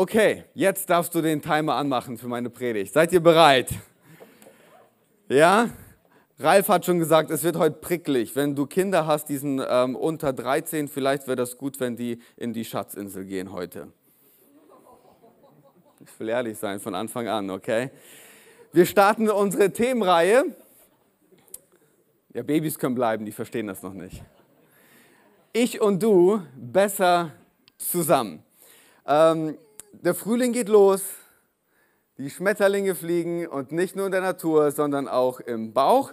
Okay, jetzt darfst du den Timer anmachen für meine Predigt. Seid ihr bereit? Ja? Ralf hat schon gesagt, es wird heute pricklig. Wenn du Kinder hast, die sind ähm, unter 13, vielleicht wäre das gut, wenn die in die Schatzinsel gehen heute. Ich will ehrlich sein von Anfang an, okay? Wir starten unsere Themenreihe. Ja, Babys können bleiben, die verstehen das noch nicht. Ich und du besser zusammen. Ähm, der Frühling geht los, die Schmetterlinge fliegen und nicht nur in der Natur, sondern auch im Bauch.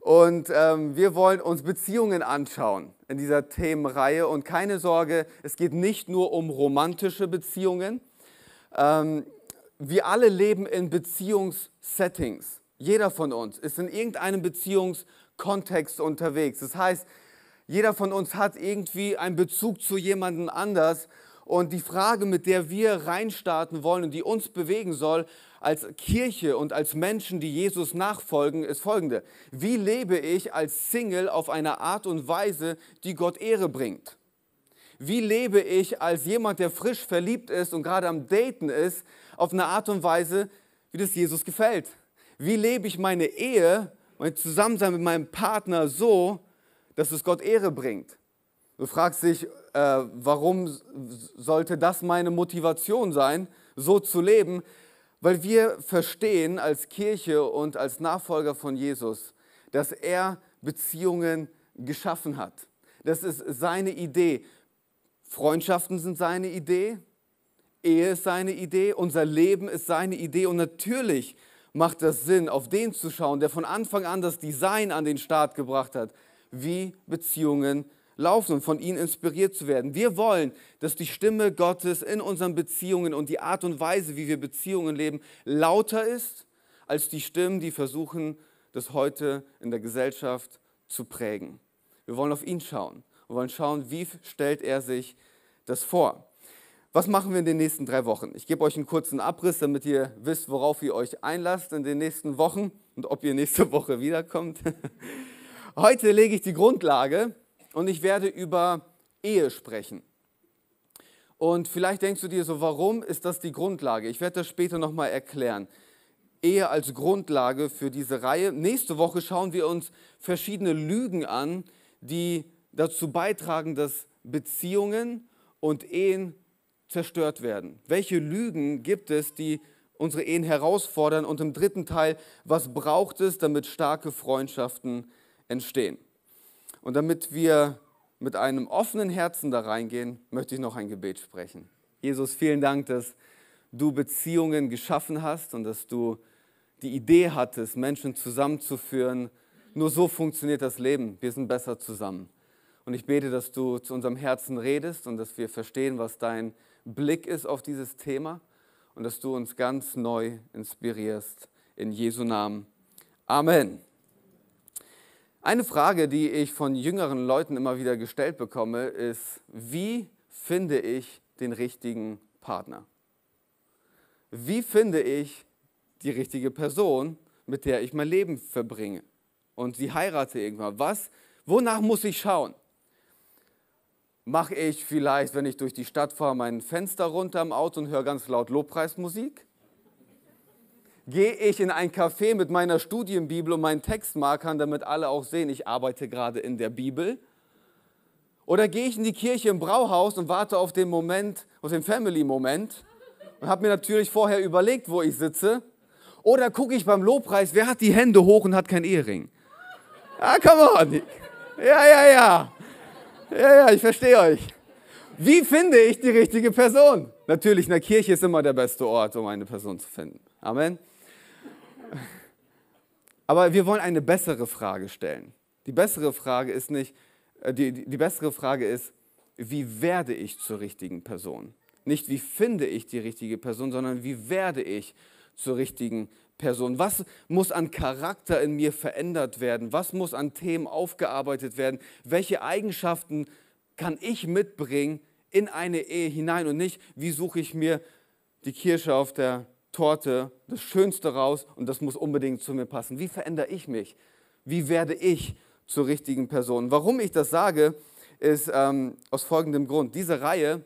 Und ähm, wir wollen uns Beziehungen anschauen in dieser Themenreihe. Und keine Sorge, es geht nicht nur um romantische Beziehungen. Ähm, wir alle leben in Beziehungssettings. Jeder von uns ist in irgendeinem Beziehungskontext unterwegs. Das heißt, jeder von uns hat irgendwie einen Bezug zu jemandem anders und die Frage, mit der wir reinstarten wollen und die uns bewegen soll als Kirche und als Menschen, die Jesus nachfolgen, ist folgende. Wie lebe ich als Single auf eine Art und Weise, die Gott Ehre bringt? Wie lebe ich als jemand, der frisch verliebt ist und gerade am Daten ist, auf eine Art und Weise, wie das Jesus gefällt? Wie lebe ich meine Ehe, mein Zusammensein mit meinem Partner so, dass es Gott Ehre bringt? Du fragst dich, äh, warum sollte das meine Motivation sein, so zu leben? Weil wir verstehen als Kirche und als Nachfolger von Jesus, dass er Beziehungen geschaffen hat. Das ist seine Idee. Freundschaften sind seine Idee, Ehe ist seine Idee, unser Leben ist seine Idee und natürlich macht das Sinn, auf den zu schauen, der von Anfang an das Design an den Start gebracht hat, wie Beziehungen laufen und von ihnen inspiriert zu werden. Wir wollen, dass die Stimme Gottes in unseren Beziehungen und die Art und Weise, wie wir Beziehungen leben, lauter ist als die Stimmen, die versuchen, das heute in der Gesellschaft zu prägen. Wir wollen auf ihn schauen. Wir wollen schauen, wie stellt er sich das vor. Was machen wir in den nächsten drei Wochen? Ich gebe euch einen kurzen Abriss, damit ihr wisst, worauf ihr euch einlasst in den nächsten Wochen und ob ihr nächste Woche wiederkommt. Heute lege ich die Grundlage und ich werde über Ehe sprechen. Und vielleicht denkst du dir so, warum ist das die Grundlage? Ich werde das später nochmal erklären. Ehe als Grundlage für diese Reihe. Nächste Woche schauen wir uns verschiedene Lügen an, die dazu beitragen, dass Beziehungen und Ehen zerstört werden. Welche Lügen gibt es, die unsere Ehen herausfordern? Und im dritten Teil, was braucht es, damit starke Freundschaften entstehen? Und damit wir mit einem offenen Herzen da reingehen, möchte ich noch ein Gebet sprechen. Jesus, vielen Dank, dass du Beziehungen geschaffen hast und dass du die Idee hattest, Menschen zusammenzuführen. Nur so funktioniert das Leben. Wir sind besser zusammen. Und ich bete, dass du zu unserem Herzen redest und dass wir verstehen, was dein Blick ist auf dieses Thema und dass du uns ganz neu inspirierst. In Jesu Namen. Amen. Eine Frage, die ich von jüngeren Leuten immer wieder gestellt bekomme, ist, wie finde ich den richtigen Partner? Wie finde ich die richtige Person, mit der ich mein Leben verbringe? Und sie heirate irgendwann. Was? Wonach muss ich schauen? Mache ich vielleicht, wenn ich durch die Stadt fahre, mein Fenster runter im Auto und höre ganz laut Lobpreismusik? Gehe ich in ein Café mit meiner Studienbibel und meinen Textmarkern, damit alle auch sehen, ich arbeite gerade in der Bibel? Oder gehe ich in die Kirche im Brauhaus und warte auf den Moment, auf den Family-Moment und habe mir natürlich vorher überlegt, wo ich sitze? Oder gucke ich beim Lobpreis, wer hat die Hände hoch und hat keinen Ehering? Ah, come on. Ja, ja, ja. Ja, ja, ich verstehe euch. Wie finde ich die richtige Person? Natürlich, in der Kirche ist immer der beste Ort, um eine Person zu finden. Amen. Aber wir wollen eine bessere Frage stellen. Die bessere Frage ist nicht, äh, die, die, die bessere Frage ist, wie werde ich zur richtigen Person? Nicht, wie finde ich die richtige Person, sondern wie werde ich zur richtigen Person? Was muss an Charakter in mir verändert werden? Was muss an Themen aufgearbeitet werden? Welche Eigenschaften kann ich mitbringen in eine Ehe hinein und nicht, wie suche ich mir die Kirsche auf der Torte, das Schönste raus und das muss unbedingt zu mir passen. Wie verändere ich mich? Wie werde ich zur richtigen Person? Warum ich das sage, ist ähm, aus folgendem Grund. Diese Reihe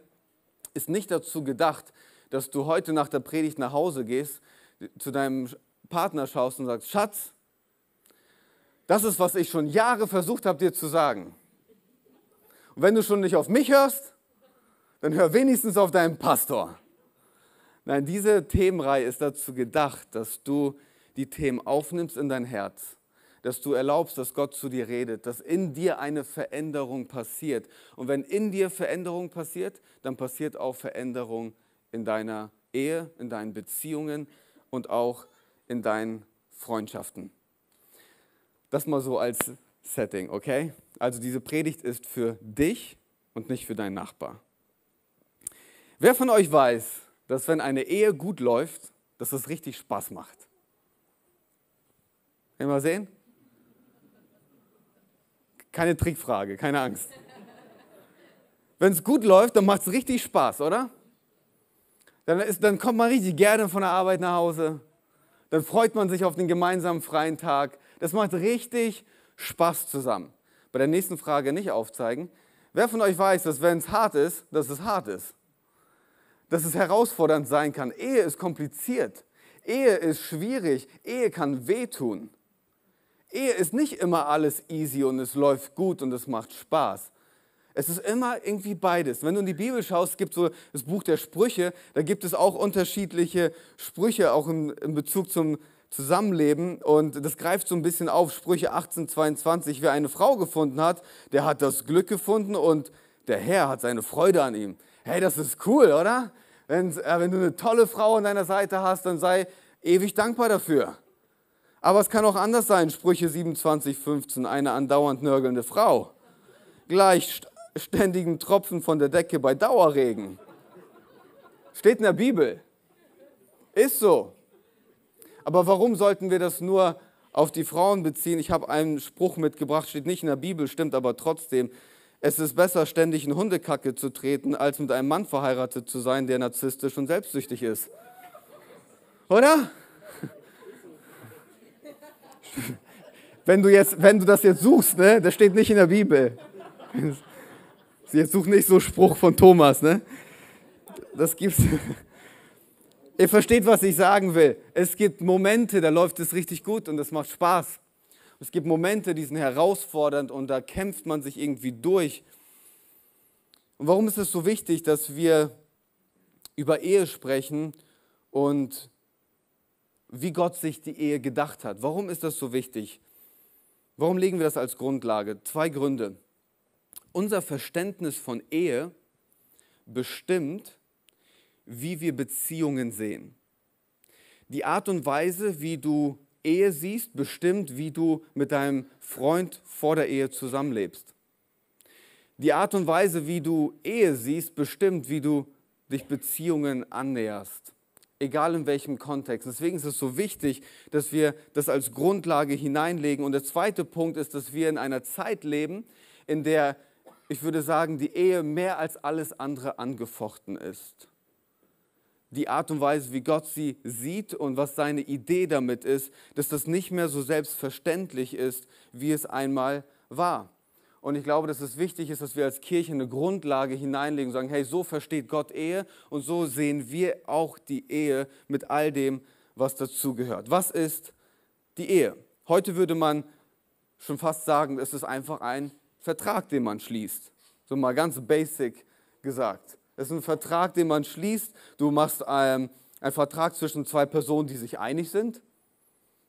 ist nicht dazu gedacht, dass du heute nach der Predigt nach Hause gehst, zu deinem Partner schaust und sagst, Schatz, das ist, was ich schon Jahre versucht habe, dir zu sagen. Und wenn du schon nicht auf mich hörst, dann hör wenigstens auf deinen Pastor. Nein, diese Themenreihe ist dazu gedacht, dass du die Themen aufnimmst in dein Herz, dass du erlaubst, dass Gott zu dir redet, dass in dir eine Veränderung passiert. Und wenn in dir Veränderung passiert, dann passiert auch Veränderung in deiner Ehe, in deinen Beziehungen und auch in deinen Freundschaften. Das mal so als Setting, okay? Also diese Predigt ist für dich und nicht für deinen Nachbar. Wer von euch weiß, dass wenn eine Ehe gut läuft, dass es richtig Spaß macht? Mal sehen? Keine Trickfrage, keine Angst. Wenn es gut läuft, dann macht es richtig Spaß, oder? Dann, ist, dann kommt man richtig gerne von der Arbeit nach Hause. Dann freut man sich auf den gemeinsamen freien Tag. Das macht richtig Spaß zusammen. Bei der nächsten Frage nicht aufzeigen. Wer von euch weiß, dass wenn es hart ist, dass es hart ist? Dass es herausfordernd sein kann. Ehe ist kompliziert. Ehe ist schwierig. Ehe kann wehtun. Ehe ist nicht immer alles easy und es läuft gut und es macht Spaß. Es ist immer irgendwie beides. Wenn du in die Bibel schaust, gibt es so das Buch der Sprüche, da gibt es auch unterschiedliche Sprüche, auch in, in Bezug zum Zusammenleben. Und das greift so ein bisschen auf, Sprüche 18, 22. Wer eine Frau gefunden hat, der hat das Glück gefunden und der Herr hat seine Freude an ihm. Hey, das ist cool, oder? Wenn, äh, wenn du eine tolle Frau an deiner Seite hast, dann sei ewig dankbar dafür. Aber es kann auch anders sein. Sprüche 27, 15. Eine andauernd nörgelnde Frau. Gleich ständigen Tropfen von der Decke bei Dauerregen. Steht in der Bibel. Ist so. Aber warum sollten wir das nur auf die Frauen beziehen? Ich habe einen Spruch mitgebracht, steht nicht in der Bibel, stimmt aber trotzdem. Es ist besser, ständig in Hundekacke zu treten, als mit einem Mann verheiratet zu sein, der narzisstisch und selbstsüchtig ist. Oder? Wenn du, jetzt, wenn du das jetzt suchst, ne, das steht nicht in der Bibel. Jetzt such nicht so Spruch von Thomas, ne? Das gibt's. Ihr versteht, was ich sagen will. Es gibt Momente, da läuft es richtig gut und es macht Spaß. Es gibt Momente, die sind herausfordernd und da kämpft man sich irgendwie durch. Und warum ist es so wichtig, dass wir über Ehe sprechen und wie Gott sich die Ehe gedacht hat? Warum ist das so wichtig? Warum legen wir das als Grundlage? Zwei Gründe unser Verständnis von Ehe bestimmt, wie wir Beziehungen sehen. Die Art und Weise, wie du Ehe siehst, bestimmt, wie du mit deinem Freund vor der Ehe zusammenlebst. Die Art und Weise, wie du Ehe siehst, bestimmt, wie du dich Beziehungen annäherst. Egal in welchem Kontext. Deswegen ist es so wichtig, dass wir das als Grundlage hineinlegen. Und der zweite Punkt ist, dass wir in einer Zeit leben, in der ich würde sagen, die Ehe mehr als alles andere angefochten ist. Die Art und Weise, wie Gott sie sieht und was seine Idee damit ist, dass das nicht mehr so selbstverständlich ist, wie es einmal war. Und ich glaube, dass es wichtig ist, dass wir als Kirche eine Grundlage hineinlegen und sagen, hey, so versteht Gott Ehe und so sehen wir auch die Ehe mit all dem, was dazugehört. Was ist die Ehe? Heute würde man schon fast sagen, es ist einfach ein Vertrag, den man schließt. So mal ganz basic gesagt. Es ist ein Vertrag, den man schließt. Du machst ähm, einen Vertrag zwischen zwei Personen, die sich einig sind.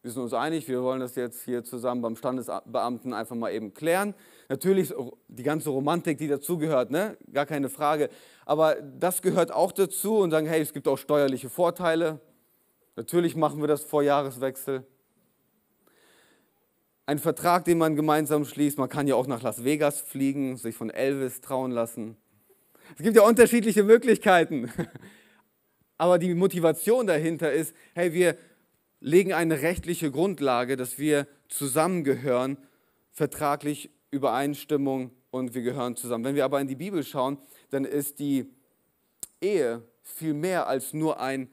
Wir sind uns einig, wir wollen das jetzt hier zusammen beim Standesbeamten einfach mal eben klären. Natürlich die ganze Romantik, die dazugehört, ne? gar keine Frage. Aber das gehört auch dazu und sagen, hey, es gibt auch steuerliche Vorteile. Natürlich machen wir das vor Jahreswechsel ein Vertrag, den man gemeinsam schließt. Man kann ja auch nach Las Vegas fliegen, sich von Elvis trauen lassen. Es gibt ja unterschiedliche Möglichkeiten. Aber die Motivation dahinter ist, hey, wir legen eine rechtliche Grundlage, dass wir zusammengehören, vertraglich Übereinstimmung und wir gehören zusammen. Wenn wir aber in die Bibel schauen, dann ist die Ehe viel mehr als nur ein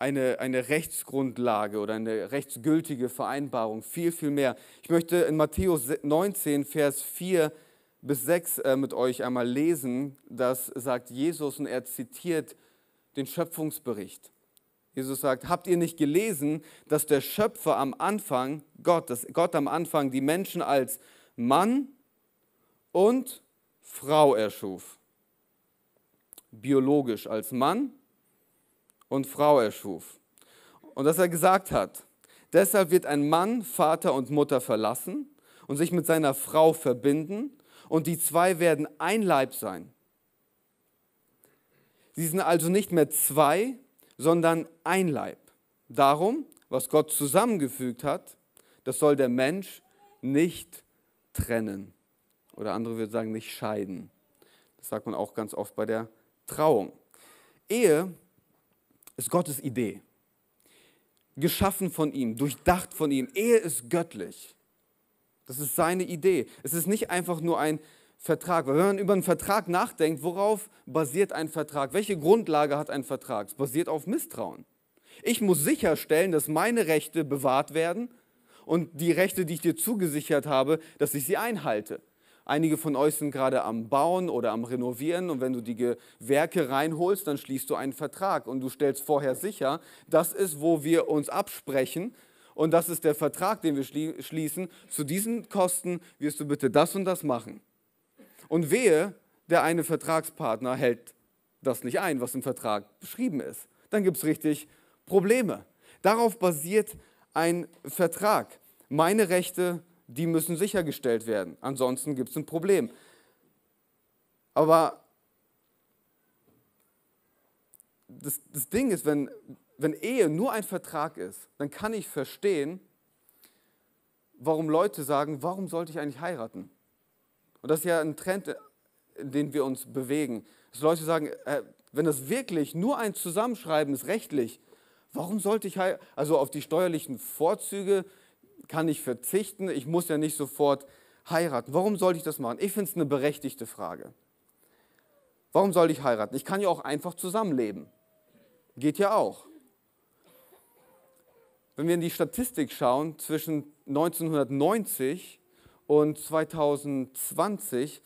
eine, eine Rechtsgrundlage oder eine rechtsgültige Vereinbarung, viel, viel mehr. Ich möchte in Matthäus 19, Vers 4 bis 6 äh, mit euch einmal lesen. Das sagt Jesus und er zitiert den Schöpfungsbericht. Jesus sagt, habt ihr nicht gelesen, dass der Schöpfer am Anfang, Gott, dass Gott am Anfang die Menschen als Mann und Frau erschuf? Biologisch als Mann und Frau erschuf. Und dass er gesagt hat, deshalb wird ein Mann Vater und Mutter verlassen und sich mit seiner Frau verbinden und die zwei werden ein Leib sein. Sie sind also nicht mehr zwei, sondern ein Leib. Darum, was Gott zusammengefügt hat, das soll der Mensch nicht trennen. Oder andere würden sagen, nicht scheiden. Das sagt man auch ganz oft bei der Trauung. Ehe ist Gottes Idee. Geschaffen von ihm, durchdacht von ihm. Ehe ist göttlich. Das ist seine Idee. Es ist nicht einfach nur ein Vertrag. Weil wenn man über einen Vertrag nachdenkt, worauf basiert ein Vertrag? Welche Grundlage hat ein Vertrag? Es basiert auf Misstrauen. Ich muss sicherstellen, dass meine Rechte bewahrt werden und die Rechte, die ich dir zugesichert habe, dass ich sie einhalte. Einige von euch sind gerade am Bauen oder am Renovieren und wenn du die Gewerke reinholst, dann schließt du einen Vertrag und du stellst vorher sicher, das ist, wo wir uns absprechen und das ist der Vertrag, den wir schließen. Zu diesen Kosten wirst du bitte das und das machen. Und wehe, der eine Vertragspartner hält das nicht ein, was im Vertrag beschrieben ist. Dann gibt es richtig Probleme. Darauf basiert ein Vertrag. Meine Rechte, die müssen sichergestellt werden. Ansonsten gibt es ein Problem. Aber das, das Ding ist, wenn, wenn Ehe nur ein Vertrag ist, dann kann ich verstehen, warum Leute sagen, warum sollte ich eigentlich heiraten? Und das ist ja ein Trend, in den wir uns bewegen. Dass Leute sagen, äh, wenn das wirklich nur ein Zusammenschreiben ist, rechtlich, warum sollte ich heiraten? Also auf die steuerlichen Vorzüge kann ich verzichten, ich muss ja nicht sofort heiraten. Warum sollte ich das machen? Ich finde es eine berechtigte Frage. Warum soll ich heiraten? Ich kann ja auch einfach zusammenleben. Geht ja auch. Wenn wir in die Statistik schauen, zwischen 1990 und 2020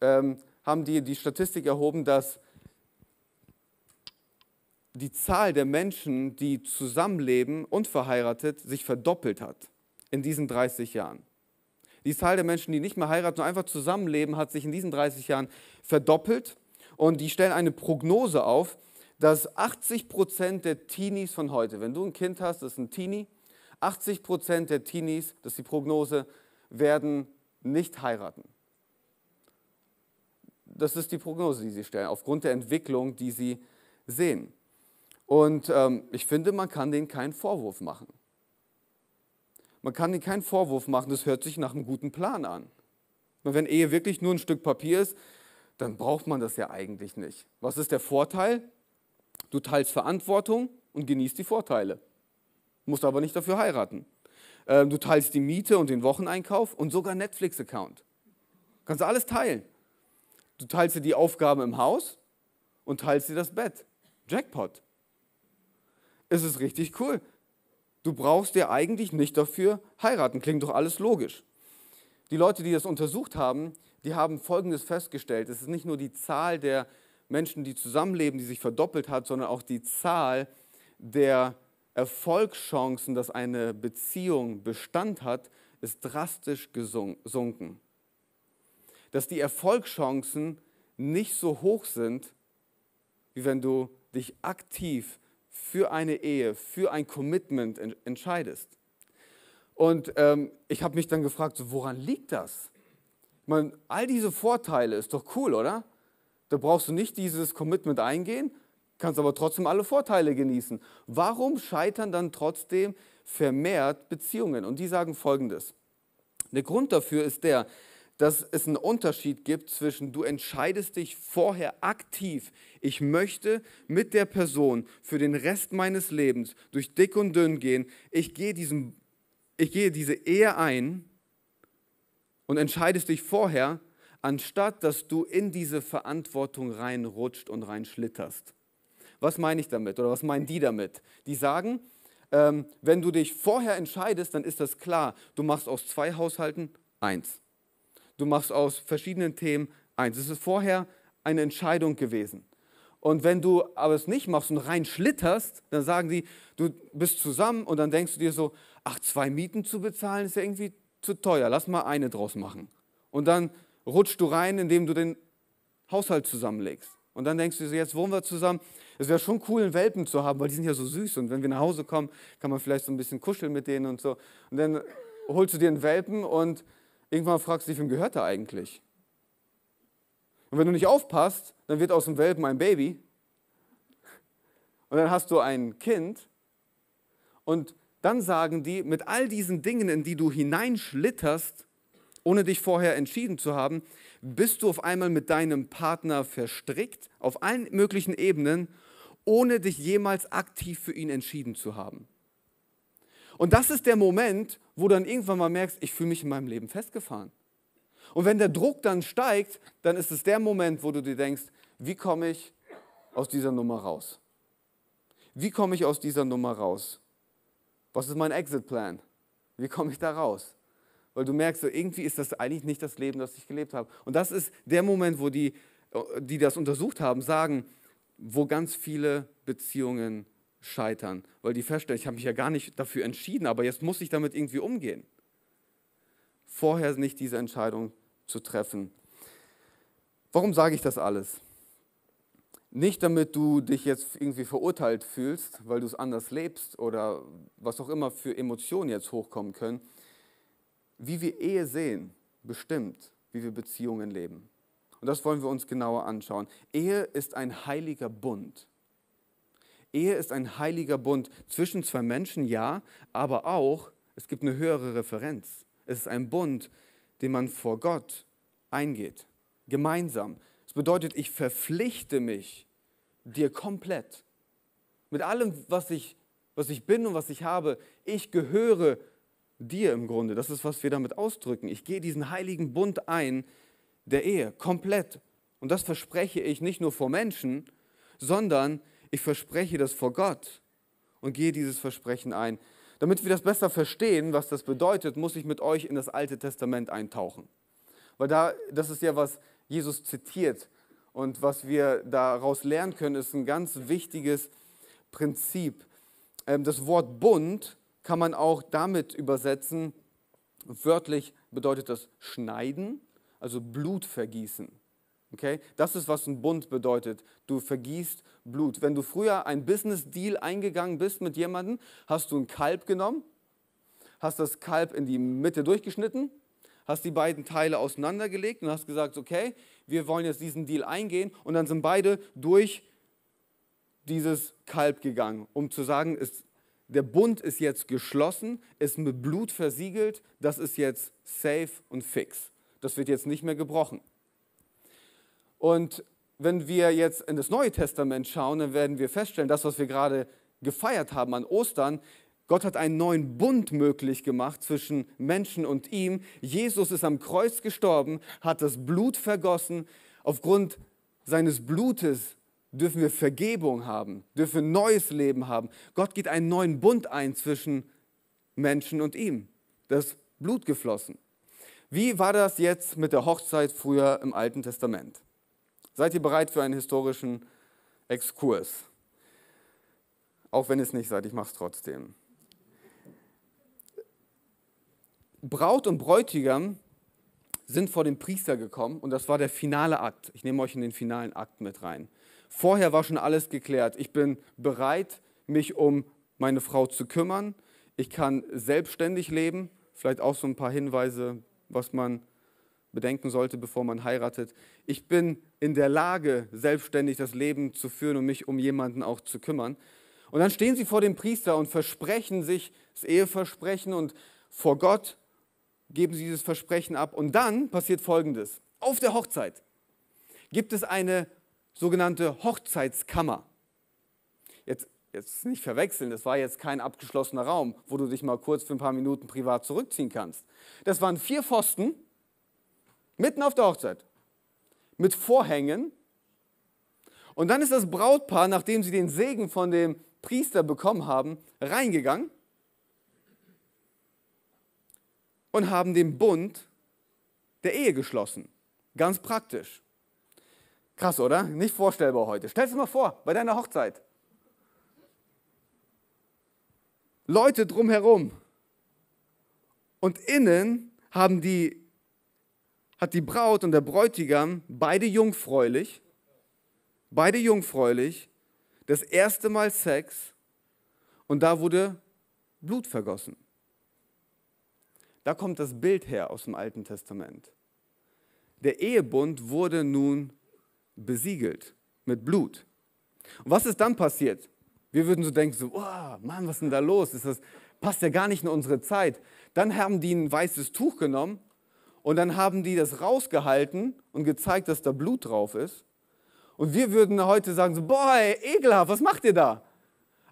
ähm, haben die die Statistik erhoben, dass die Zahl der Menschen, die zusammenleben und verheiratet, sich verdoppelt hat in diesen 30 Jahren. Die Zahl der Menschen, die nicht mehr heiraten, sondern einfach zusammenleben, hat sich in diesen 30 Jahren verdoppelt. Und die stellen eine Prognose auf, dass 80 Prozent der Teenies von heute, wenn du ein Kind hast, das ist ein Teenie, 80 Prozent der Teenies, das ist die Prognose, werden nicht heiraten. Das ist die Prognose, die sie stellen, aufgrund der Entwicklung, die sie sehen. Und ähm, ich finde, man kann denen keinen Vorwurf machen. Man kann ihnen keinen Vorwurf machen, das hört sich nach einem guten Plan an. Wenn Ehe wirklich nur ein Stück Papier ist, dann braucht man das ja eigentlich nicht. Was ist der Vorteil? Du teilst Verantwortung und genießt die Vorteile. Musst aber nicht dafür heiraten. Ähm, du teilst die Miete und den Wocheneinkauf und sogar Netflix-Account. Kannst du alles teilen. Du teilst dir die Aufgaben im Haus und teilst dir das Bett. Jackpot. Es ist richtig cool. Du brauchst dir eigentlich nicht dafür heiraten. Klingt doch alles logisch. Die Leute, die das untersucht haben, die haben Folgendes festgestellt. Es ist nicht nur die Zahl der Menschen, die zusammenleben, die sich verdoppelt hat, sondern auch die Zahl der Erfolgschancen, dass eine Beziehung Bestand hat, ist drastisch gesunken. Dass die Erfolgschancen nicht so hoch sind, wie wenn du dich aktiv für eine Ehe, für ein Commitment entscheidest. Und ähm, ich habe mich dann gefragt, so, woran liegt das? Ich meine, all diese Vorteile ist doch cool, oder? Da brauchst du nicht dieses Commitment eingehen, kannst aber trotzdem alle Vorteile genießen. Warum scheitern dann trotzdem vermehrt Beziehungen? Und die sagen folgendes. Der Grund dafür ist der, dass es einen Unterschied gibt zwischen du entscheidest dich vorher aktiv, ich möchte mit der Person für den Rest meines Lebens durch dick und dünn gehen, ich gehe, diesem, ich gehe diese Ehe ein und entscheidest dich vorher, anstatt dass du in diese Verantwortung reinrutscht und reinschlitterst. Was meine ich damit oder was meinen die damit? Die sagen, ähm, wenn du dich vorher entscheidest, dann ist das klar. Du machst aus zwei Haushalten eins. Du machst aus verschiedenen Themen eins. Es ist vorher eine Entscheidung gewesen. Und wenn du aber es nicht machst und rein schlitterst, dann sagen die, du bist zusammen und dann denkst du dir so, ach, zwei Mieten zu bezahlen ist ja irgendwie zu teuer, lass mal eine draus machen. Und dann rutschst du rein, indem du den Haushalt zusammenlegst. Und dann denkst du dir, jetzt wohnen wir zusammen. Es wäre schon cool, einen Welpen zu haben, weil die sind ja so süß. Und wenn wir nach Hause kommen, kann man vielleicht so ein bisschen kuscheln mit denen und so. Und dann holst du dir einen Welpen und irgendwann fragst du dich, wem gehört er eigentlich? Und wenn du nicht aufpasst, dann wird aus dem Welpen ein Baby. Und dann hast du ein Kind. Und dann sagen die, mit all diesen Dingen, in die du hineinschlitterst, ohne dich vorher entschieden zu haben, bist du auf einmal mit deinem Partner verstrickt, auf allen möglichen Ebenen, ohne dich jemals aktiv für ihn entschieden zu haben. Und das ist der Moment, wo du dann irgendwann mal merkst, ich fühle mich in meinem Leben festgefahren. Und wenn der Druck dann steigt, dann ist es der Moment, wo du dir denkst, wie komme ich aus dieser Nummer raus? Wie komme ich aus dieser Nummer raus? Was ist mein Exit-Plan? Wie komme ich da raus? Weil du merkst, irgendwie ist das eigentlich nicht das Leben, das ich gelebt habe. Und das ist der Moment, wo die, die das untersucht haben, sagen, wo ganz viele Beziehungen scheitern. Weil die feststellen, ich habe mich ja gar nicht dafür entschieden, aber jetzt muss ich damit irgendwie umgehen. Vorher nicht diese Entscheidung zu treffen. Warum sage ich das alles? Nicht damit du dich jetzt irgendwie verurteilt fühlst, weil du es anders lebst oder was auch immer für Emotionen jetzt hochkommen können. Wie wir Ehe sehen, bestimmt, wie wir Beziehungen leben. Und das wollen wir uns genauer anschauen. Ehe ist ein heiliger Bund. Ehe ist ein heiliger Bund zwischen zwei Menschen, ja, aber auch, es gibt eine höhere Referenz. Es ist ein Bund, den man vor Gott eingeht, gemeinsam. Das bedeutet, ich verpflichte mich dir komplett. Mit allem, was ich, was ich bin und was ich habe. Ich gehöre dir im Grunde. Das ist, was wir damit ausdrücken. Ich gehe diesen heiligen Bund ein der Ehe, komplett. Und das verspreche ich nicht nur vor Menschen, sondern ich verspreche das vor Gott und gehe dieses Versprechen ein. Damit wir das besser verstehen, was das bedeutet, muss ich mit euch in das Alte Testament eintauchen. Weil da, das ist ja, was Jesus zitiert. Und was wir daraus lernen können, ist ein ganz wichtiges Prinzip. Ähm, das Wort Bund kann man auch damit übersetzen, wörtlich bedeutet das schneiden, also Blut vergießen. Okay? Das ist, was ein Bund bedeutet. Du vergießt Blut. Wenn du früher ein Business-Deal eingegangen bist mit jemandem, hast du ein Kalb genommen, hast das Kalb in die Mitte durchgeschnitten, hast die beiden Teile auseinandergelegt und hast gesagt, okay, wir wollen jetzt diesen Deal eingehen. Und dann sind beide durch dieses Kalb gegangen, um zu sagen, es, der Bund ist jetzt geschlossen, ist mit Blut versiegelt, das ist jetzt safe und fix. Das wird jetzt nicht mehr gebrochen. Und wenn wir jetzt in das Neue Testament schauen, dann werden wir feststellen, das, was wir gerade gefeiert haben an Ostern, Gott hat einen neuen Bund möglich gemacht zwischen Menschen und ihm. Jesus ist am Kreuz gestorben, hat das Blut vergossen. Aufgrund seines Blutes dürfen wir Vergebung haben, dürfen neues Leben haben. Gott geht einen neuen Bund ein zwischen Menschen und ihm. Das Blut geflossen. Wie war das jetzt mit der Hochzeit früher im Alten Testament? Seid ihr bereit für einen historischen Exkurs? Auch wenn es nicht seid, ich mache es trotzdem. Braut und Bräutigam sind vor den Priester gekommen und das war der finale Akt. Ich nehme euch in den finalen Akt mit rein. Vorher war schon alles geklärt. Ich bin bereit, mich um meine Frau zu kümmern. Ich kann selbstständig leben. Vielleicht auch so ein paar Hinweise, was man bedenken sollte, bevor man heiratet. Ich bin in der Lage, selbstständig das Leben zu führen und mich um jemanden auch zu kümmern. Und dann stehen sie vor dem Priester und versprechen sich das Eheversprechen und vor Gott geben sie dieses Versprechen ab. Und dann passiert Folgendes. Auf der Hochzeit gibt es eine sogenannte Hochzeitskammer. Jetzt, jetzt nicht verwechseln, das war jetzt kein abgeschlossener Raum, wo du dich mal kurz für ein paar Minuten privat zurückziehen kannst. Das waren vier Pfosten mitten auf der Hochzeit mit Vorhängen. Und dann ist das Brautpaar, nachdem sie den Segen von dem Priester bekommen haben, reingegangen und haben den Bund der Ehe geschlossen. Ganz praktisch. Krass, oder? Nicht vorstellbar heute. Stell dir mal vor, bei deiner Hochzeit. Leute drumherum. Und innen haben die, hat die Braut und der Bräutigam beide jungfräulich, beide jungfräulich, das erste Mal Sex und da wurde Blut vergossen. Da kommt das Bild her aus dem Alten Testament. Der Ehebund wurde nun besiegelt mit Blut. Und was ist dann passiert? Wir würden so denken, so, oh, Mann, was ist denn da los? Ist das, passt ja gar nicht in unsere Zeit. Dann haben die ein weißes Tuch genommen und dann haben die das rausgehalten und gezeigt, dass da Blut drauf ist. Und wir würden heute sagen, so, boah, ey, ekelhaft, was macht ihr da?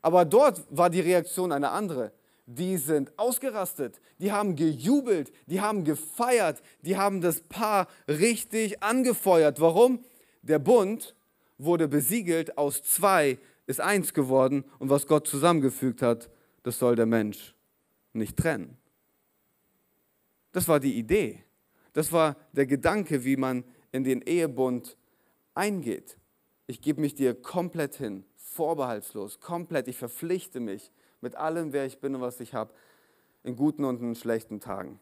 Aber dort war die Reaktion eine andere. Die sind ausgerastet, die haben gejubelt, die haben gefeiert, die haben das Paar richtig angefeuert. Warum? Der Bund wurde besiegelt, aus zwei ist eins geworden und was Gott zusammengefügt hat, das soll der Mensch nicht trennen. Das war die Idee. Das war der Gedanke, wie man in den Ehebund eingeht. Ich gebe mich dir komplett hin, vorbehaltslos, komplett. Ich verpflichte mich mit allem, wer ich bin und was ich habe, in guten und in schlechten Tagen.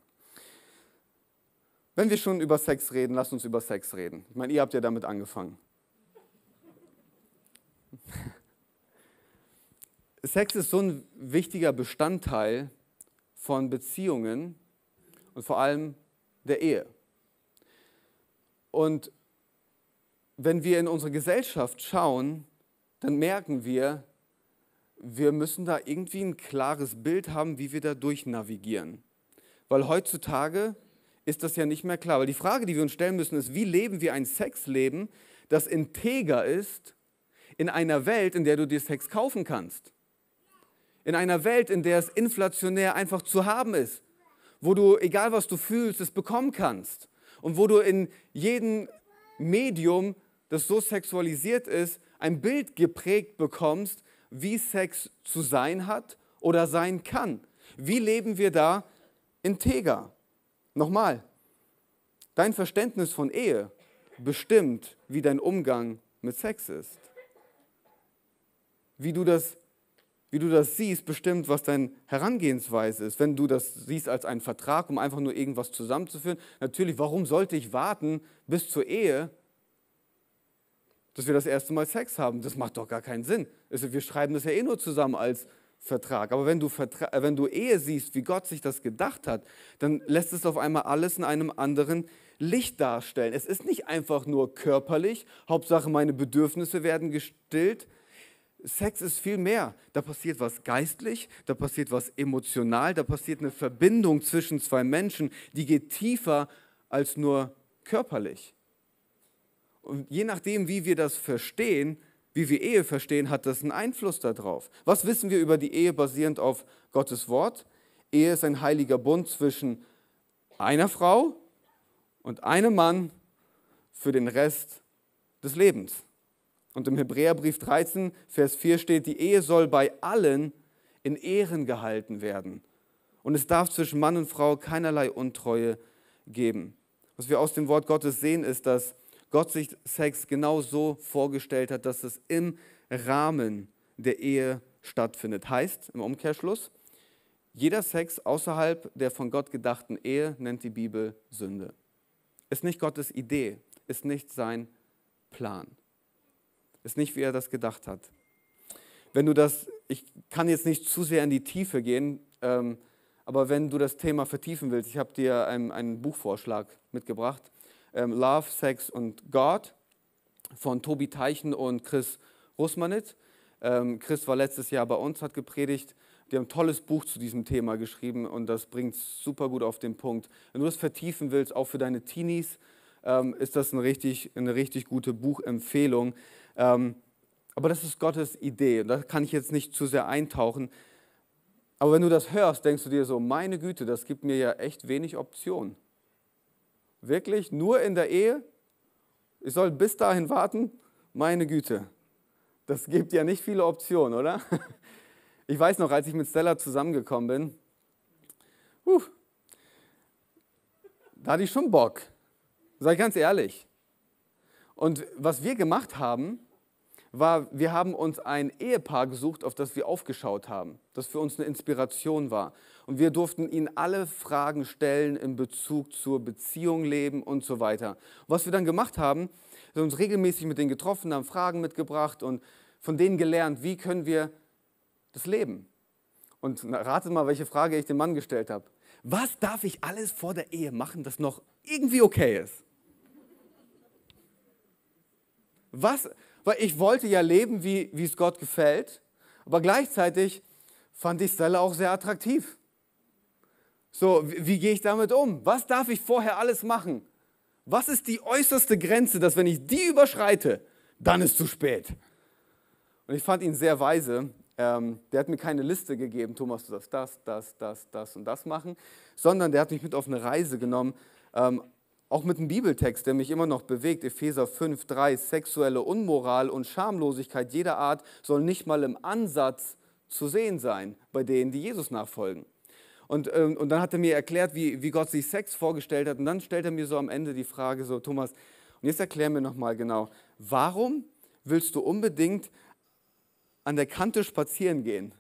Wenn wir schon über Sex reden, lasst uns über Sex reden. Ich meine, ihr habt ja damit angefangen. Sex ist so ein wichtiger Bestandteil von Beziehungen und vor allem der Ehe. Und wenn wir in unsere Gesellschaft schauen, dann merken wir, wir müssen da irgendwie ein klares Bild haben, wie wir da durchnavigieren. Weil heutzutage ist das ja nicht mehr klar. Weil die Frage, die wir uns stellen müssen, ist, wie leben wir ein Sexleben, das integer ist in einer Welt, in der du dir Sex kaufen kannst. In einer Welt, in der es inflationär einfach zu haben ist. Wo du, egal was du fühlst, es bekommen kannst. Und wo du in jedem Medium, das so sexualisiert ist, ein Bild geprägt bekommst, wie Sex zu sein hat oder sein kann. Wie leben wir da integer? Nochmal, dein Verständnis von Ehe bestimmt, wie dein Umgang mit Sex ist. Wie du das, wie du das siehst, bestimmt, was deine Herangehensweise ist. Wenn du das siehst als einen Vertrag, um einfach nur irgendwas zusammenzuführen, natürlich, warum sollte ich warten bis zur Ehe, dass wir das erste Mal Sex haben. Das macht doch gar keinen Sinn. Wir schreiben das ja eh nur zusammen als Vertrag. Aber wenn du, Vertra äh, wenn du Ehe siehst, wie Gott sich das gedacht hat, dann lässt es auf einmal alles in einem anderen Licht darstellen. Es ist nicht einfach nur körperlich, Hauptsache meine Bedürfnisse werden gestillt. Sex ist viel mehr. Da passiert was geistlich, da passiert was emotional, da passiert eine Verbindung zwischen zwei Menschen, die geht tiefer als nur körperlich. Und je nachdem, wie wir das verstehen, wie wir Ehe verstehen, hat das einen Einfluss darauf. Was wissen wir über die Ehe basierend auf Gottes Wort? Ehe ist ein heiliger Bund zwischen einer Frau und einem Mann für den Rest des Lebens. Und im Hebräerbrief 13, Vers 4 steht, die Ehe soll bei allen in Ehren gehalten werden. Und es darf zwischen Mann und Frau keinerlei Untreue geben. Was wir aus dem Wort Gottes sehen, ist, dass Gott sich Sex genau so vorgestellt hat, dass es im Rahmen der Ehe stattfindet. Heißt im Umkehrschluss, jeder Sex außerhalb der von Gott gedachten Ehe nennt die Bibel Sünde. Ist nicht Gottes Idee, ist nicht sein Plan. Ist nicht, wie er das gedacht hat. Wenn du das, ich kann jetzt nicht zu sehr in die Tiefe gehen, ähm, aber wenn du das Thema vertiefen willst, ich habe dir einen, einen Buchvorschlag mitgebracht ähm, Love, Sex und God von Tobi Teichen und Chris Russmanit. Ähm, Chris war letztes Jahr bei uns, hat gepredigt. Die haben ein tolles Buch zu diesem Thema geschrieben und das bringt super gut auf den Punkt. Wenn du das vertiefen willst, auch für deine Teenies, ähm, ist das eine richtig, eine richtig gute Buchempfehlung. Ähm, aber das ist Gottes Idee und da kann ich jetzt nicht zu sehr eintauchen. Aber wenn du das hörst, denkst du dir so, meine Güte, das gibt mir ja echt wenig Optionen. Wirklich nur in der Ehe? Ich soll bis dahin warten? Meine Güte. Das gibt ja nicht viele Optionen, oder? Ich weiß noch, als ich mit Stella zusammengekommen bin, uh, da hatte ich schon Bock. Ich ganz ehrlich. Und was wir gemacht haben, war, wir haben uns ein Ehepaar gesucht, auf das wir aufgeschaut haben, das für uns eine Inspiration war. Und wir durften ihnen alle Fragen stellen in Bezug zur Beziehung, Leben und so weiter. Was wir dann gemacht haben, wir uns regelmäßig mit denen getroffen, haben Fragen mitgebracht und von denen gelernt, wie können wir das leben. Und ratet mal, welche Frage ich dem Mann gestellt habe. Was darf ich alles vor der Ehe machen, das noch irgendwie okay ist? Was, weil ich wollte ja leben, wie, wie es Gott gefällt, aber gleichzeitig fand ich Stella auch sehr attraktiv. So, wie, wie gehe ich damit um? Was darf ich vorher alles machen? Was ist die äußerste Grenze, dass wenn ich die überschreite, dann ist zu spät? Und ich fand ihn sehr weise. Ähm, der hat mir keine Liste gegeben, Thomas, du darfst das, das, das, das und das machen, sondern der hat mich mit auf eine Reise genommen, ähm, auch mit einem Bibeltext, der mich immer noch bewegt, Epheser 5, 3, sexuelle Unmoral und Schamlosigkeit jeder Art soll nicht mal im Ansatz zu sehen sein bei denen, die Jesus nachfolgen. Und, ähm, und dann hat er mir erklärt, wie, wie Gott sich Sex vorgestellt hat. Und dann stellt er mir so am Ende die Frage, so Thomas, und jetzt erklär mir nochmal genau, warum willst du unbedingt an der Kante spazieren gehen?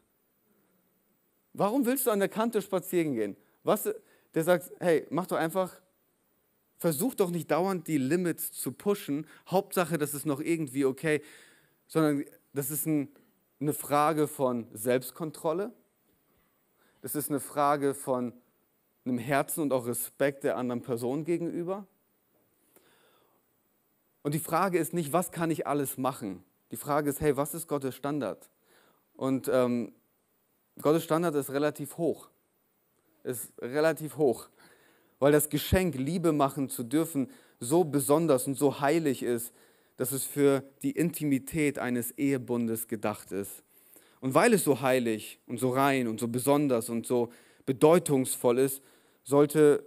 Warum willst du an der Kante spazieren gehen? Was, der sagt, hey, mach doch einfach Versuch doch nicht dauernd die Limits zu pushen. Hauptsache, das ist noch irgendwie okay, sondern das ist ein, eine Frage von Selbstkontrolle. Das ist eine Frage von einem Herzen und auch Respekt der anderen Person gegenüber. Und die Frage ist nicht, was kann ich alles machen? Die Frage ist, hey, was ist Gottes Standard? Und ähm, Gottes Standard ist relativ hoch. Ist relativ hoch weil das Geschenk, Liebe machen zu dürfen, so besonders und so heilig ist, dass es für die Intimität eines Ehebundes gedacht ist. Und weil es so heilig und so rein und so besonders und so bedeutungsvoll ist, sollte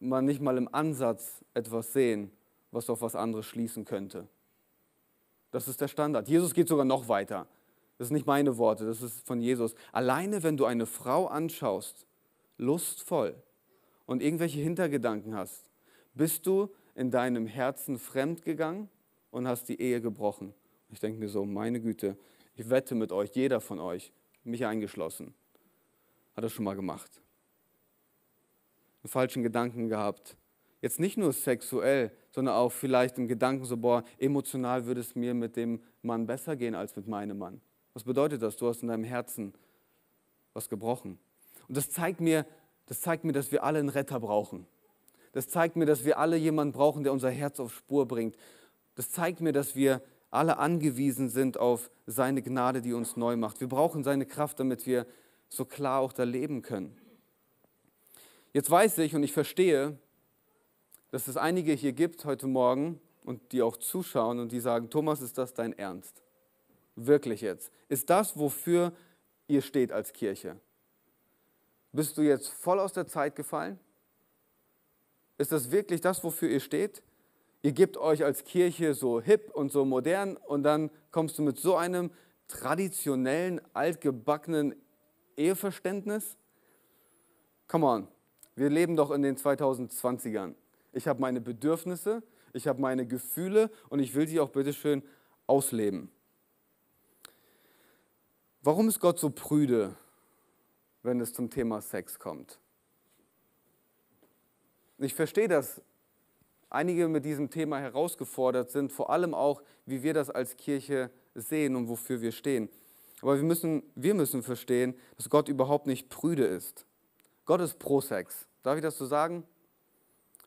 man nicht mal im Ansatz etwas sehen, was auf was anderes schließen könnte. Das ist der Standard. Jesus geht sogar noch weiter. Das sind nicht meine Worte, das ist von Jesus. Alleine wenn du eine Frau anschaust, lustvoll, und irgendwelche Hintergedanken hast, bist du in deinem Herzen fremd gegangen und hast die Ehe gebrochen. Ich denke mir so, meine Güte, ich wette mit euch, jeder von euch, mich eingeschlossen, hat das schon mal gemacht. Einen falschen Gedanken gehabt. Jetzt nicht nur sexuell, sondern auch vielleicht im Gedanken so, boah, emotional würde es mir mit dem Mann besser gehen als mit meinem Mann. Was bedeutet das? Du hast in deinem Herzen was gebrochen. Und das zeigt mir, das zeigt mir, dass wir alle einen Retter brauchen. Das zeigt mir, dass wir alle jemanden brauchen, der unser Herz auf Spur bringt. Das zeigt mir, dass wir alle angewiesen sind auf seine Gnade, die uns neu macht. Wir brauchen seine Kraft, damit wir so klar auch da leben können. Jetzt weiß ich und ich verstehe, dass es einige hier gibt heute Morgen und die auch zuschauen und die sagen, Thomas, ist das dein Ernst? Wirklich jetzt. Ist das, wofür ihr steht als Kirche? Bist du jetzt voll aus der Zeit gefallen? Ist das wirklich das, wofür ihr steht? Ihr gebt euch als Kirche so hip und so modern und dann kommst du mit so einem traditionellen, altgebackenen Eheverständnis? Come on, wir leben doch in den 2020ern. Ich habe meine Bedürfnisse, ich habe meine Gefühle und ich will sie auch bitteschön ausleben. Warum ist Gott so prüde wenn es zum Thema Sex kommt. Ich verstehe, dass einige mit diesem Thema herausgefordert sind, vor allem auch, wie wir das als Kirche sehen und wofür wir stehen. Aber wir müssen, wir müssen verstehen, dass Gott überhaupt nicht prüde ist. Gott ist pro Sex. Darf ich das so sagen?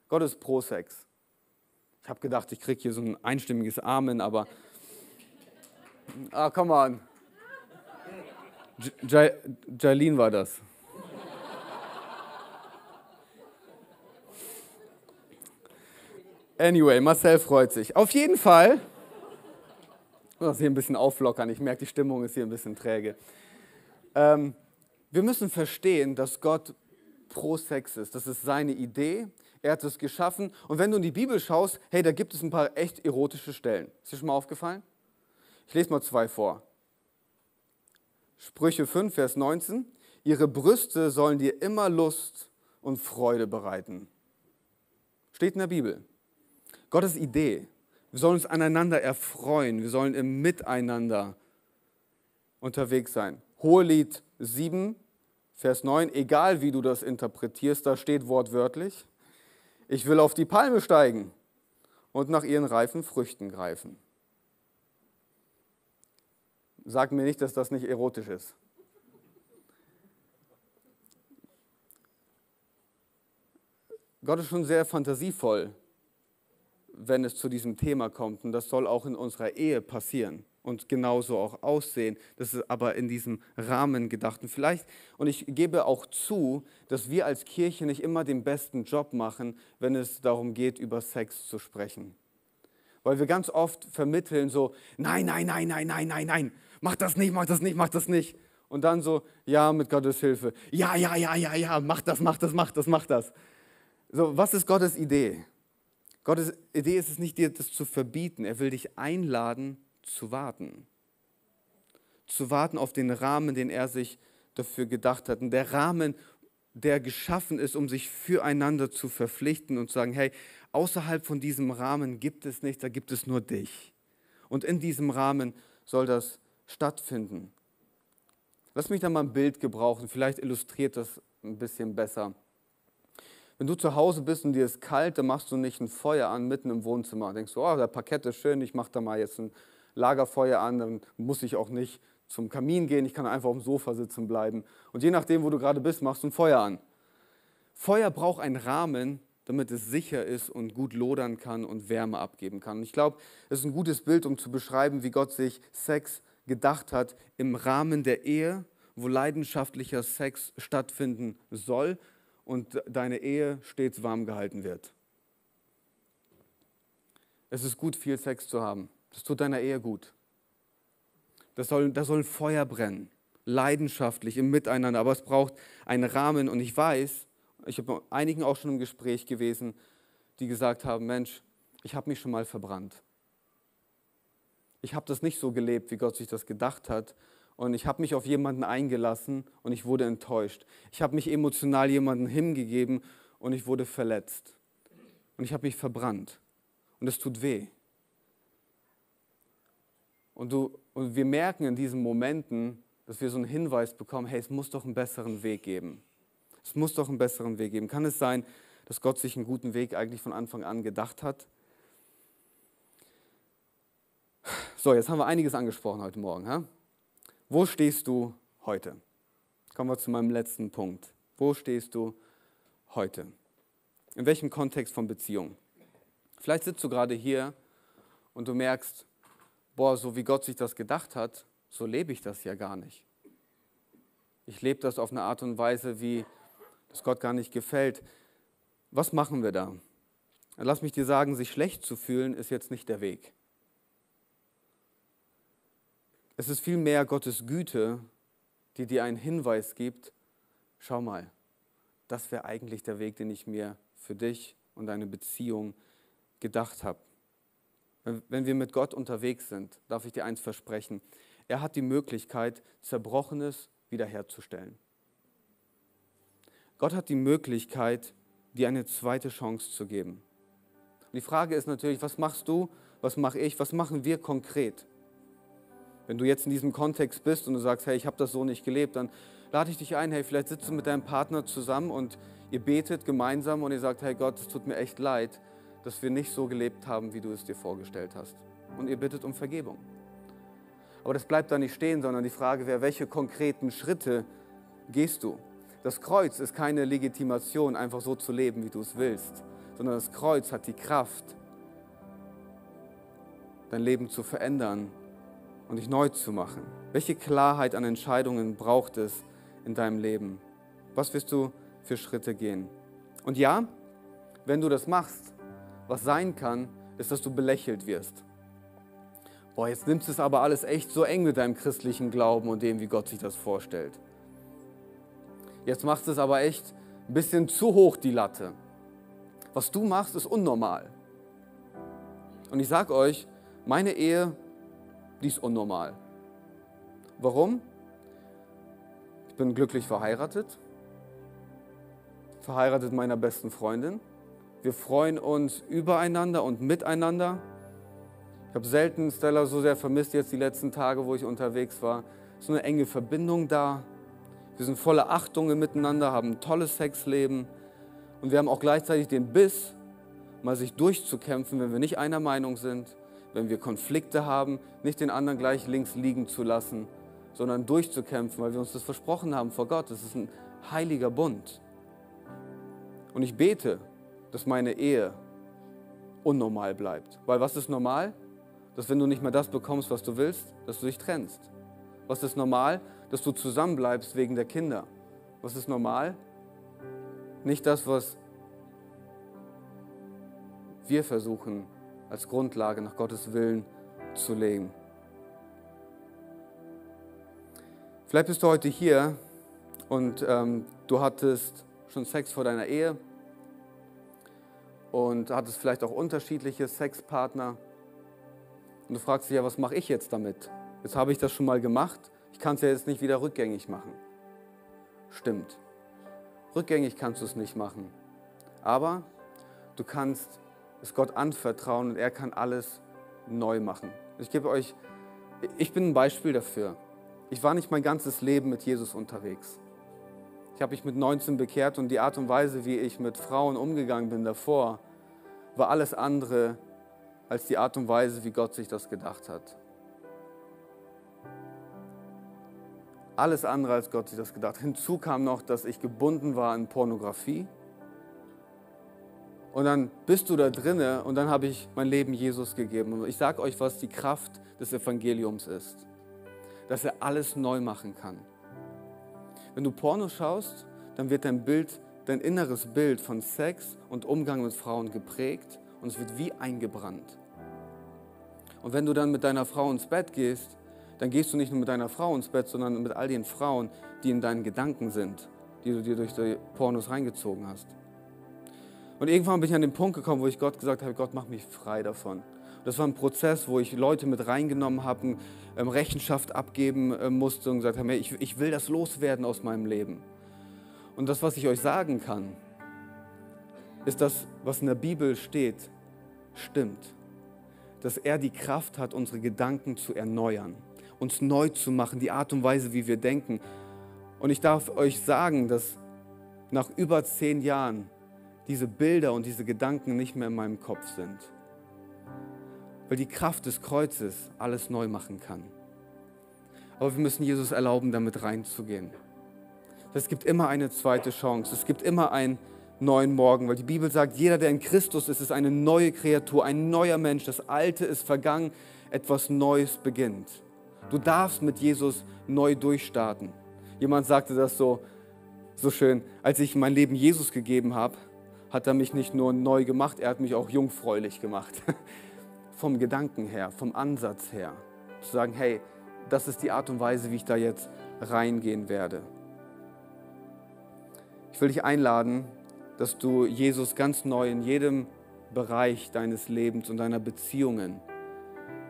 Gott ist pro Sex. Ich habe gedacht, ich kriege hier so ein einstimmiges Amen, aber. Ah, come on. Jalin war das. Anyway, Marcel freut sich. Auf jeden Fall. Ich muss das hier ein bisschen auflockern. Ich merke, die Stimmung ist hier ein bisschen träge. Ähm, wir müssen verstehen, dass Gott pro Sex ist. Das ist seine Idee. Er hat es geschaffen. Und wenn du in die Bibel schaust, hey, da gibt es ein paar echt erotische Stellen. Ist dir schon mal aufgefallen? Ich lese mal zwei vor. Sprüche 5, Vers 19. Ihre Brüste sollen dir immer Lust und Freude bereiten. Steht in der Bibel. Gottes Idee Wir sollen uns aneinander erfreuen. Wir sollen im Miteinander unterwegs sein. Hohelied 7, Vers 9, egal wie du das interpretierst, da steht wortwörtlich, ich will auf die Palme steigen und nach ihren reifen Früchten greifen. Sag mir nicht, dass das nicht erotisch ist. Gott ist schon sehr fantasievoll, wenn es zu diesem Thema kommt. Und das soll auch in unserer Ehe passieren und genauso auch aussehen. Das ist aber in diesem Rahmen gedacht. Und vielleicht, und ich gebe auch zu, dass wir als Kirche nicht immer den besten Job machen, wenn es darum geht, über Sex zu sprechen. Weil wir ganz oft vermitteln so, nein, nein, nein, nein, nein, nein, nein, mach das nicht, mach das nicht, mach das nicht. Und dann so, ja, mit Gottes Hilfe. Ja, ja, ja, ja, ja, mach das, mach das, mach das, mach das. So, was ist Gottes Idee? Gottes Idee ist es nicht, dir das zu verbieten. Er will dich einladen, zu warten. Zu warten auf den Rahmen, den er sich dafür gedacht hat. Und der Rahmen, der geschaffen ist, um sich füreinander zu verpflichten und zu sagen, hey, außerhalb von diesem Rahmen gibt es nichts, da gibt es nur dich. Und in diesem Rahmen soll das stattfinden. Lass mich da mal ein Bild gebrauchen, vielleicht illustriert das ein bisschen besser. Wenn du zu Hause bist und dir ist kalt, dann machst du nicht ein Feuer an mitten im Wohnzimmer. Denkst du, oh, der Parkett ist schön, ich mache da mal jetzt ein Lagerfeuer an, dann muss ich auch nicht zum Kamin gehen, ich kann einfach auf dem Sofa sitzen bleiben. Und je nachdem, wo du gerade bist, machst du ein Feuer an. Feuer braucht einen Rahmen, damit es sicher ist und gut lodern kann und Wärme abgeben kann. Und ich glaube, es ist ein gutes Bild, um zu beschreiben, wie Gott sich Sex gedacht hat im Rahmen der Ehe, wo leidenschaftlicher Sex stattfinden soll und deine Ehe stets warm gehalten wird. Es ist gut, viel Sex zu haben. Das tut deiner Ehe gut. Das soll, da soll Feuer brennen, leidenschaftlich im Miteinander, aber es braucht einen Rahmen. Und ich weiß, ich habe mit einigen auch schon im Gespräch gewesen, die gesagt haben, Mensch, ich habe mich schon mal verbrannt. Ich habe das nicht so gelebt, wie Gott sich das gedacht hat und ich habe mich auf jemanden eingelassen und ich wurde enttäuscht. Ich habe mich emotional jemanden hingegeben und ich wurde verletzt. Und ich habe mich verbrannt. Und es tut weh. Und, du, und wir merken in diesen Momenten, dass wir so einen Hinweis bekommen, hey, es muss doch einen besseren Weg geben. Es muss doch einen besseren Weg geben. Kann es sein, dass Gott sich einen guten Weg eigentlich von Anfang an gedacht hat? So, jetzt haben wir einiges angesprochen heute Morgen. Ha? Wo stehst du heute? Kommen wir zu meinem letzten Punkt. Wo stehst du heute? In welchem Kontext von Beziehung? Vielleicht sitzt du gerade hier und du merkst, boah, so wie Gott sich das gedacht hat, so lebe ich das ja gar nicht. Ich lebe das auf eine Art und Weise, wie das Gott gar nicht gefällt. Was machen wir da? Lass mich dir sagen, sich schlecht zu fühlen, ist jetzt nicht der Weg. Es ist vielmehr Gottes Güte, die dir einen Hinweis gibt, schau mal, das wäre eigentlich der Weg, den ich mir für dich und deine Beziehung gedacht habe. Wenn wir mit Gott unterwegs sind, darf ich dir eins versprechen, er hat die Möglichkeit, Zerbrochenes wiederherzustellen. Gott hat die Möglichkeit, dir eine zweite Chance zu geben. Und die Frage ist natürlich, was machst du, was mache ich, was machen wir konkret? Wenn du jetzt in diesem Kontext bist und du sagst, hey, ich habe das so nicht gelebt, dann lade ich dich ein, hey, vielleicht sitzt du mit deinem Partner zusammen und ihr betet gemeinsam und ihr sagt, hey Gott, es tut mir echt leid, dass wir nicht so gelebt haben, wie du es dir vorgestellt hast. Und ihr bittet um Vergebung. Aber das bleibt da nicht stehen, sondern die Frage wäre, welche konkreten Schritte gehst du? Das Kreuz ist keine Legitimation, einfach so zu leben, wie du es willst, sondern das Kreuz hat die Kraft, dein Leben zu verändern und dich neu zu machen? Welche Klarheit an Entscheidungen braucht es in deinem Leben? Was wirst du für Schritte gehen? Und ja, wenn du das machst, was sein kann, ist, dass du belächelt wirst. Boah, jetzt nimmst du es aber alles echt so eng mit deinem christlichen Glauben und dem, wie Gott sich das vorstellt. Jetzt machst du es aber echt ein bisschen zu hoch, die Latte. Was du machst, ist unnormal. Und ich sage euch, meine Ehe die ist unnormal. Warum? Ich bin glücklich verheiratet, verheiratet meiner besten Freundin. Wir freuen uns übereinander und miteinander. Ich habe selten Stella so sehr vermisst jetzt die letzten Tage, wo ich unterwegs war. So eine enge Verbindung da. Wir sind voller Achtung miteinander, haben ein tolles Sexleben und wir haben auch gleichzeitig den Biss, mal sich durchzukämpfen, wenn wir nicht einer Meinung sind, wenn wir Konflikte haben, nicht den anderen gleich links liegen zu lassen, sondern durchzukämpfen, weil wir uns das versprochen haben vor Gott. Das ist ein heiliger Bund. Und ich bete, dass meine Ehe unnormal bleibt. Weil was ist normal? Dass wenn du nicht mehr das bekommst, was du willst, dass du dich trennst. Was ist normal? Dass du zusammenbleibst wegen der Kinder. Was ist normal? Nicht das, was wir versuchen als Grundlage nach Gottes Willen zu leben. Vielleicht bist du heute hier und ähm, du hattest schon Sex vor deiner Ehe und hattest vielleicht auch unterschiedliche Sexpartner. Und du fragst dich ja, was mache ich jetzt damit? Jetzt habe ich das schon mal gemacht, ich kann es ja jetzt nicht wieder rückgängig machen. Stimmt. Rückgängig kannst du es nicht machen. Aber du kannst es Gott anvertrauen und er kann alles neu machen. Ich gebe euch, ich bin ein Beispiel dafür. Ich war nicht mein ganzes Leben mit Jesus unterwegs. Ich habe mich mit 19 bekehrt und die Art und Weise, wie ich mit Frauen umgegangen bin davor, war alles andere als die Art und Weise, wie Gott sich das gedacht hat. Alles andere als Gott sich das gedacht. hat. Hinzu kam noch, dass ich gebunden war an Pornografie. Und dann bist du da drinne und dann habe ich mein Leben Jesus gegeben. Und ich sage euch, was die Kraft des Evangeliums ist. Dass er alles neu machen kann. Wenn du Porno schaust, dann wird dein Bild, dein inneres Bild von Sex und Umgang mit Frauen geprägt und es wird wie eingebrannt. Und wenn du dann mit deiner Frau ins Bett gehst, dann gehst du nicht nur mit deiner Frau ins Bett, sondern mit all den Frauen, die in deinen Gedanken sind, die du dir durch die Pornos reingezogen hast. Und irgendwann bin ich an den Punkt gekommen, wo ich Gott gesagt habe, Gott, mach mich frei davon. Das war ein Prozess, wo ich Leute mit reingenommen habe, ähm, Rechenschaft abgeben äh, musste und gesagt habe, ich, ich will das loswerden aus meinem Leben. Und das, was ich euch sagen kann, ist das, was in der Bibel steht, stimmt. Dass er die Kraft hat, unsere Gedanken zu erneuern, uns neu zu machen, die Art und Weise, wie wir denken. Und ich darf euch sagen, dass nach über zehn Jahren diese Bilder und diese Gedanken nicht mehr in meinem Kopf sind weil die Kraft des Kreuzes alles neu machen kann. Aber wir müssen Jesus erlauben, damit reinzugehen. Es gibt immer eine zweite Chance. Es gibt immer einen neuen Morgen, weil die Bibel sagt, jeder, der in Christus ist, ist eine neue Kreatur, ein neuer Mensch. Das Alte ist vergangen, etwas Neues beginnt. Du darfst mit Jesus neu durchstarten. Jemand sagte das so, so schön, als ich mein Leben Jesus gegeben habe, hat er mich nicht nur neu gemacht, er hat mich auch jungfräulich gemacht. vom Gedanken her, vom Ansatz her. Zu sagen, hey, das ist die Art und Weise, wie ich da jetzt reingehen werde. Ich will dich einladen, dass du Jesus ganz neu in jedem Bereich deines Lebens und deiner Beziehungen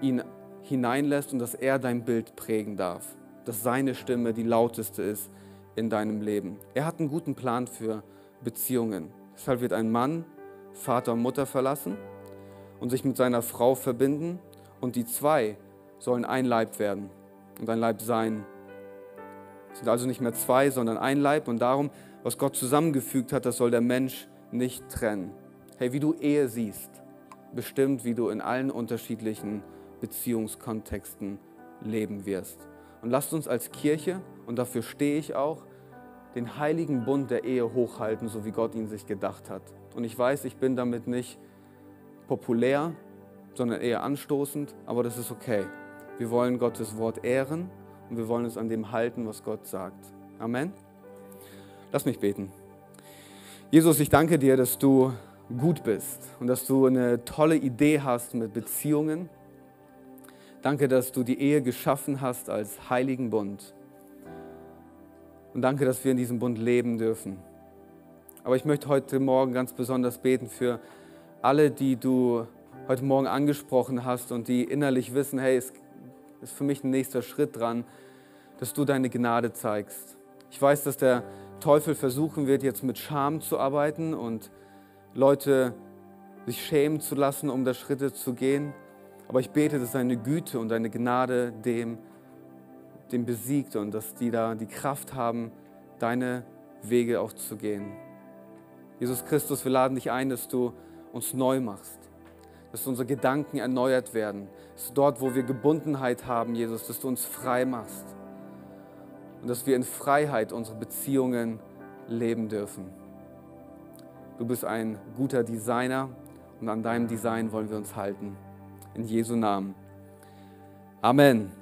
ihn hineinlässt und dass er dein Bild prägen darf. Dass seine Stimme die lauteste ist in deinem Leben. Er hat einen guten Plan für Beziehungen. Deshalb wird ein Mann Vater und Mutter verlassen und sich mit seiner Frau verbinden und die zwei sollen ein Leib werden und ein Leib sein. Es sind also nicht mehr zwei, sondern ein Leib und darum, was Gott zusammengefügt hat, das soll der Mensch nicht trennen. Hey, wie du Ehe siehst, bestimmt, wie du in allen unterschiedlichen Beziehungskontexten leben wirst. Und lasst uns als Kirche, und dafür stehe ich auch, den heiligen Bund der Ehe hochhalten, so wie Gott ihn sich gedacht hat. Und ich weiß, ich bin damit nicht populär, sondern eher anstoßend, aber das ist okay. Wir wollen Gottes Wort ehren und wir wollen uns an dem halten, was Gott sagt. Amen. Lass mich beten. Jesus, ich danke dir, dass du gut bist und dass du eine tolle Idee hast mit Beziehungen. Danke, dass du die Ehe geschaffen hast als heiligen Bund. Und danke, dass wir in diesem Bund leben dürfen. Aber ich möchte heute Morgen ganz besonders beten für alle, die du heute Morgen angesprochen hast und die innerlich wissen, hey, es ist für mich ein nächster Schritt dran, dass du deine Gnade zeigst. Ich weiß, dass der Teufel versuchen wird, jetzt mit Scham zu arbeiten und Leute sich schämen zu lassen, um da Schritte zu gehen. Aber ich bete, dass deine Güte und deine Gnade dem, dem besiegt und dass die da die Kraft haben, deine Wege auch zu gehen. Jesus Christus, wir laden dich ein, dass du uns neu machst, dass unsere Gedanken erneuert werden, dass dort, wo wir Gebundenheit haben, Jesus, dass du uns frei machst und dass wir in Freiheit unsere Beziehungen leben dürfen. Du bist ein guter Designer und an deinem Design wollen wir uns halten. In Jesu Namen. Amen.